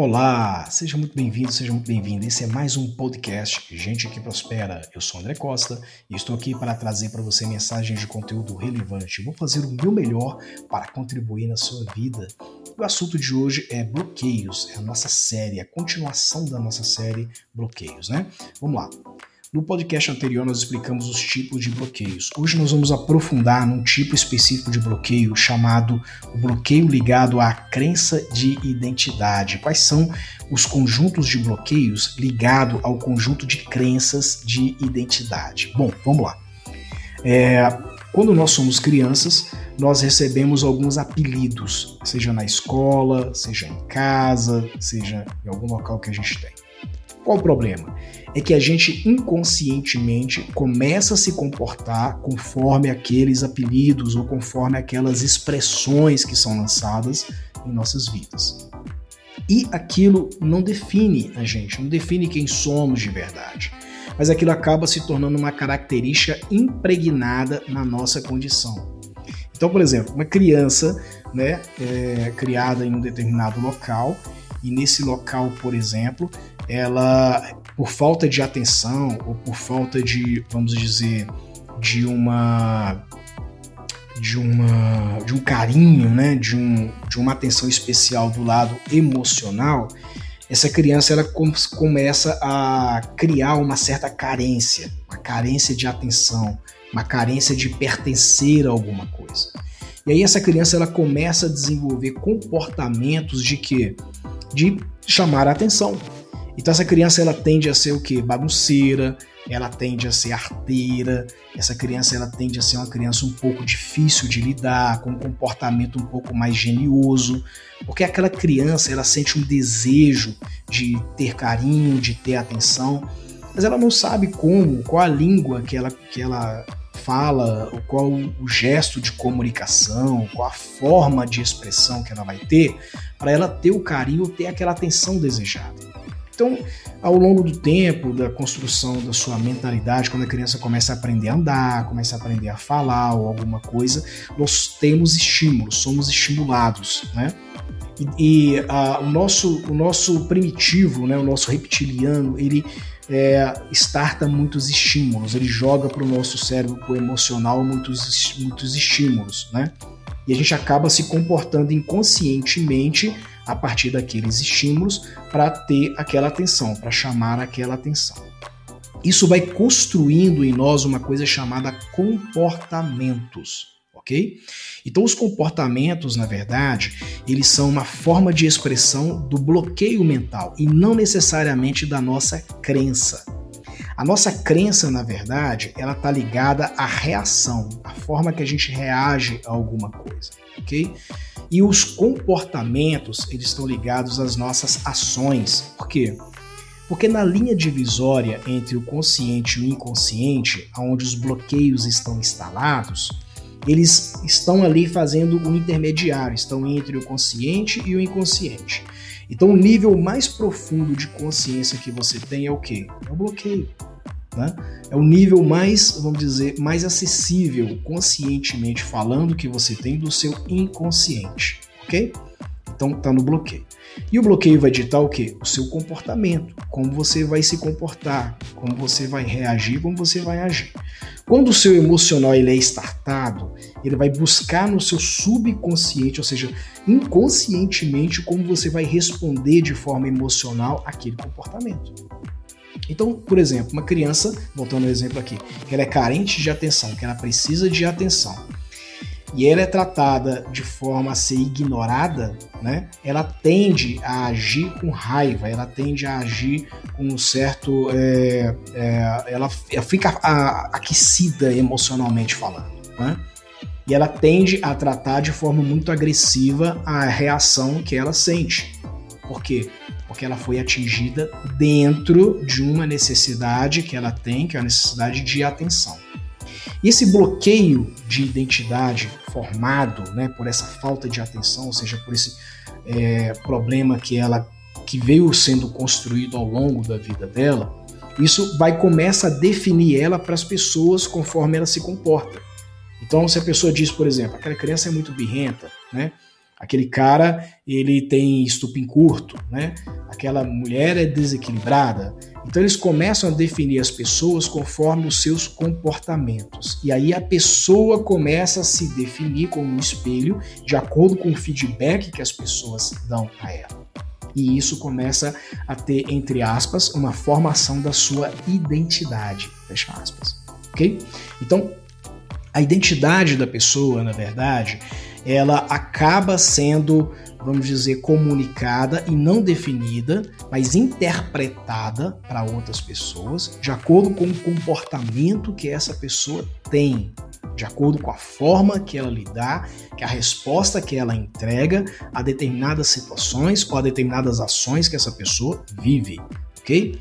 Olá, seja muito bem-vindo, seja muito bem-vinda. Esse é mais um podcast Gente que Prospera. Eu sou André Costa e estou aqui para trazer para você mensagens de conteúdo relevante. vou fazer o meu melhor para contribuir na sua vida. O assunto de hoje é bloqueios, é a nossa série, a continuação da nossa série Bloqueios, né? Vamos lá. No podcast anterior, nós explicamos os tipos de bloqueios. Hoje, nós vamos aprofundar num tipo específico de bloqueio chamado o bloqueio ligado à crença de identidade. Quais são os conjuntos de bloqueios ligados ao conjunto de crenças de identidade? Bom, vamos lá. É, quando nós somos crianças, nós recebemos alguns apelidos, seja na escola, seja em casa, seja em algum local que a gente tem. Qual o problema? É que a gente inconscientemente começa a se comportar conforme aqueles apelidos ou conforme aquelas expressões que são lançadas em nossas vidas. E aquilo não define a gente, não define quem somos de verdade. Mas aquilo acaba se tornando uma característica impregnada na nossa condição. Então, por exemplo, uma criança né, é, criada em um determinado local, e nesse local, por exemplo, ela, por falta de atenção ou por falta de, vamos dizer, de uma de uma de um carinho, né, de, um, de uma atenção especial do lado emocional, essa criança ela começa a criar uma certa carência, uma carência de atenção, uma carência de pertencer a alguma coisa. E aí essa criança ela começa a desenvolver comportamentos de que de chamar a atenção, então essa criança ela tende a ser o que? Bagunceira, ela tende a ser arteira, essa criança ela tende a ser uma criança um pouco difícil de lidar, com um comportamento um pouco mais genioso, porque aquela criança ela sente um desejo de ter carinho, de ter atenção, mas ela não sabe como, qual a língua que ela, que ela fala, qual o gesto de comunicação, qual a forma de expressão que ela vai ter para ela ter o carinho, ter aquela atenção desejada. Então, ao longo do tempo, da construção da sua mentalidade, quando a criança começa a aprender a andar, começa a aprender a falar ou alguma coisa, nós temos estímulos, somos estimulados, né? E, e a, o, nosso, o nosso primitivo, né, o nosso reptiliano, ele é, starta muitos estímulos, ele joga para o nosso cérebro emocional muitos, muitos estímulos, né? E a gente acaba se comportando inconscientemente a partir daqueles estímulos para ter aquela atenção, para chamar aquela atenção. Isso vai construindo em nós uma coisa chamada comportamentos, ok? Então, os comportamentos, na verdade, eles são uma forma de expressão do bloqueio mental e não necessariamente da nossa crença. A nossa crença, na verdade, ela está ligada à reação, à forma que a gente reage a alguma coisa, ok? E os comportamentos, eles estão ligados às nossas ações. Por quê? Porque na linha divisória entre o consciente e o inconsciente, onde os bloqueios estão instalados, eles estão ali fazendo um intermediário, estão entre o consciente e o inconsciente. Então, o nível mais profundo de consciência que você tem é o quê? É o bloqueio. Né? É o nível mais, vamos dizer, mais acessível, conscientemente falando, que você tem do seu inconsciente, ok? Então tá no bloqueio. E o bloqueio vai ditar o quê? O seu comportamento, como você vai se comportar, como você vai reagir, como você vai agir. Quando o seu emocional ele é startado, ele vai buscar no seu subconsciente, ou seja, inconscientemente, como você vai responder de forma emocional aquele comportamento. Então, por exemplo, uma criança, voltando ao exemplo aqui, que ela é carente de atenção, que ela precisa de atenção, e ela é tratada de forma a ser ignorada, né? Ela tende a agir com raiva, ela tende a agir com um certo, é, é, ela, fica aquecida emocionalmente falando, né? E ela tende a tratar de forma muito agressiva a reação que ela sente. Por quê? porque ela foi atingida dentro de uma necessidade que ela tem, que é a necessidade de atenção. E esse bloqueio de identidade formado né, por essa falta de atenção, ou seja, por esse é, problema que ela que veio sendo construído ao longo da vida dela, isso vai começa a definir ela para as pessoas conforme ela se comporta. Então, se a pessoa diz, por exemplo, aquela criança é muito birrenta, né? Aquele cara, ele tem estupim curto, né? Aquela mulher é desequilibrada. Então eles começam a definir as pessoas conforme os seus comportamentos. E aí a pessoa começa a se definir como um espelho de acordo com o feedback que as pessoas dão a ela. E isso começa a ter, entre aspas, uma formação da sua identidade. Fecha aspas. Ok? Então, a identidade da pessoa, na verdade, ela acaba sendo, vamos dizer, comunicada e não definida, mas interpretada para outras pessoas, de acordo com o comportamento que essa pessoa tem, de acordo com a forma que ela lidar, que a resposta que ela entrega a determinadas situações ou a determinadas ações que essa pessoa vive, ok?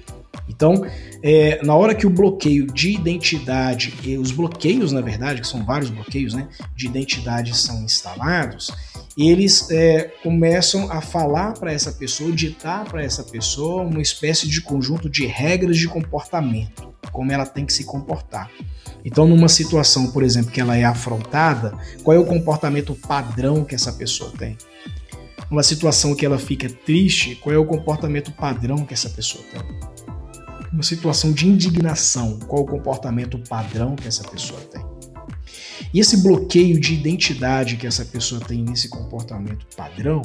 Então, é, na hora que o bloqueio de identidade, e os bloqueios, na verdade, que são vários bloqueios né, de identidade são instalados, eles é, começam a falar para essa pessoa, ditar para essa pessoa uma espécie de conjunto de regras de comportamento, como ela tem que se comportar. Então, numa situação, por exemplo, que ela é afrontada, qual é o comportamento padrão que essa pessoa tem? Uma situação que ela fica triste, qual é o comportamento padrão que essa pessoa tem? Uma situação de indignação, qual o comportamento padrão que essa pessoa tem. E esse bloqueio de identidade que essa pessoa tem nesse comportamento padrão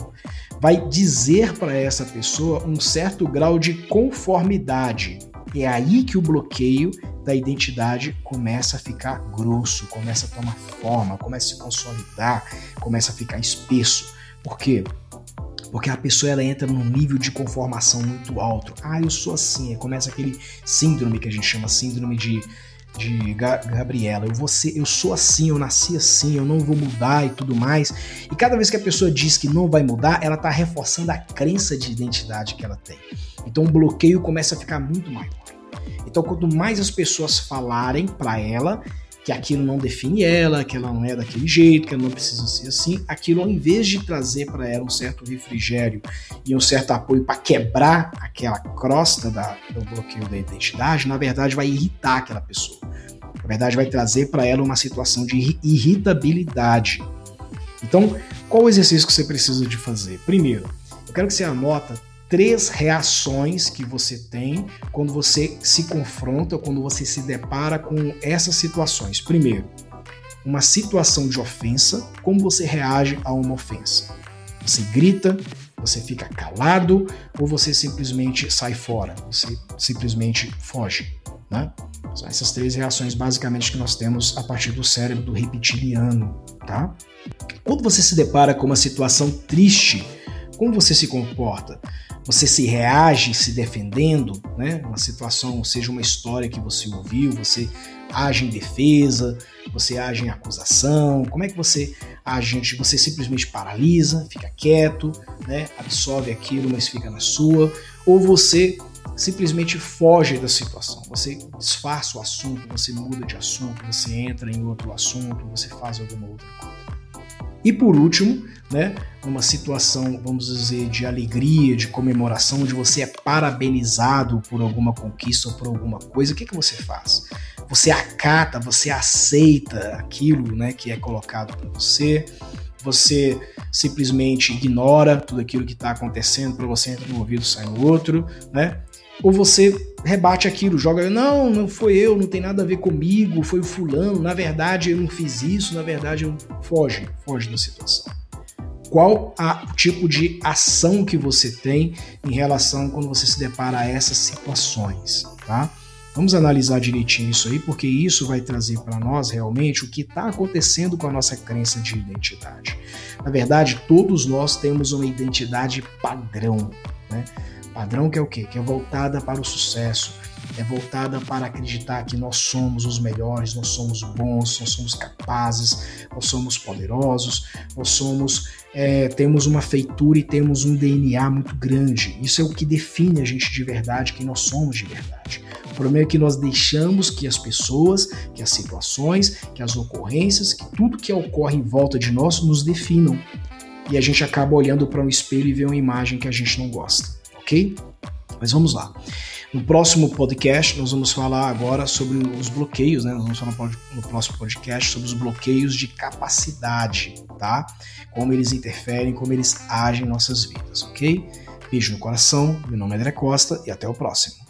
vai dizer para essa pessoa um certo grau de conformidade. É aí que o bloqueio da identidade começa a ficar grosso, começa a tomar forma, começa a se consolidar, começa a ficar espesso. Por quê? Porque a pessoa ela entra num nível de conformação muito alto. Ah, eu sou assim, começa aquele síndrome que a gente chama síndrome de de Gabriela, eu vou ser, eu sou assim, eu nasci assim, eu não vou mudar e tudo mais. E cada vez que a pessoa diz que não vai mudar, ela está reforçando a crença de identidade que ela tem. Então o bloqueio começa a ficar muito maior. Então quanto mais as pessoas falarem para ela que aquilo não define ela, que ela não é daquele jeito, que ela não precisa ser assim, aquilo ao invés de trazer para ela um certo refrigério e um certo apoio para quebrar aquela crosta da, do bloqueio da identidade, na verdade vai irritar aquela pessoa. Na verdade vai trazer para ela uma situação de irritabilidade. Então, qual o exercício que você precisa de fazer? Primeiro, eu quero que você anota três reações que você tem quando você se confronta, quando você se depara com essas situações. Primeiro, uma situação de ofensa, como você reage a uma ofensa? Você grita, você fica calado ou você simplesmente sai fora, você simplesmente foge, né? São essas três reações basicamente que nós temos a partir do cérebro do reptiliano, tá? Quando você se depara com uma situação triste, como você se comporta? Você se reage se defendendo, né? Uma situação, seja uma história que você ouviu, você age em defesa, você age em acusação, como é que você age? Você simplesmente paralisa, fica quieto, né? Absorve aquilo, mas fica na sua, ou você simplesmente foge da situação. Você disfarça o assunto, você muda de assunto, você entra em outro assunto, você faz alguma outra coisa. E por último, né, numa situação, vamos dizer, de alegria, de comemoração, onde você é parabenizado por alguma conquista ou por alguma coisa, o que, que você faz? Você acata, você aceita aquilo né, que é colocado para você, você simplesmente ignora tudo aquilo que está acontecendo para você entrar no ouvido sai no outro, né? Ou você rebate aquilo, joga, não, não foi eu, não tem nada a ver comigo, foi o fulano, na verdade eu não fiz isso, na verdade eu foge, foge da situação. Qual o tipo de ação que você tem em relação quando você se depara a essas situações, tá? Vamos analisar direitinho isso aí, porque isso vai trazer para nós realmente o que está acontecendo com a nossa crença de identidade. Na verdade, todos nós temos uma identidade padrão, né? Padrão que é o quê? Que é voltada para o sucesso, é voltada para acreditar que nós somos os melhores, nós somos bons, nós somos capazes, nós somos poderosos, nós somos é, temos uma feitura e temos um DNA muito grande. Isso é o que define a gente de verdade, quem nós somos de verdade. O problema é que nós deixamos que as pessoas, que as situações, que as ocorrências, que tudo que ocorre em volta de nós nos definam. E a gente acaba olhando para um espelho e vê uma imagem que a gente não gosta ok? Mas vamos lá. No próximo podcast, nós vamos falar agora sobre os bloqueios, né? Nós vamos falar no próximo podcast sobre os bloqueios de capacidade, tá? Como eles interferem, como eles agem em nossas vidas, ok? Beijo no coração, meu nome é André Costa e até o próximo.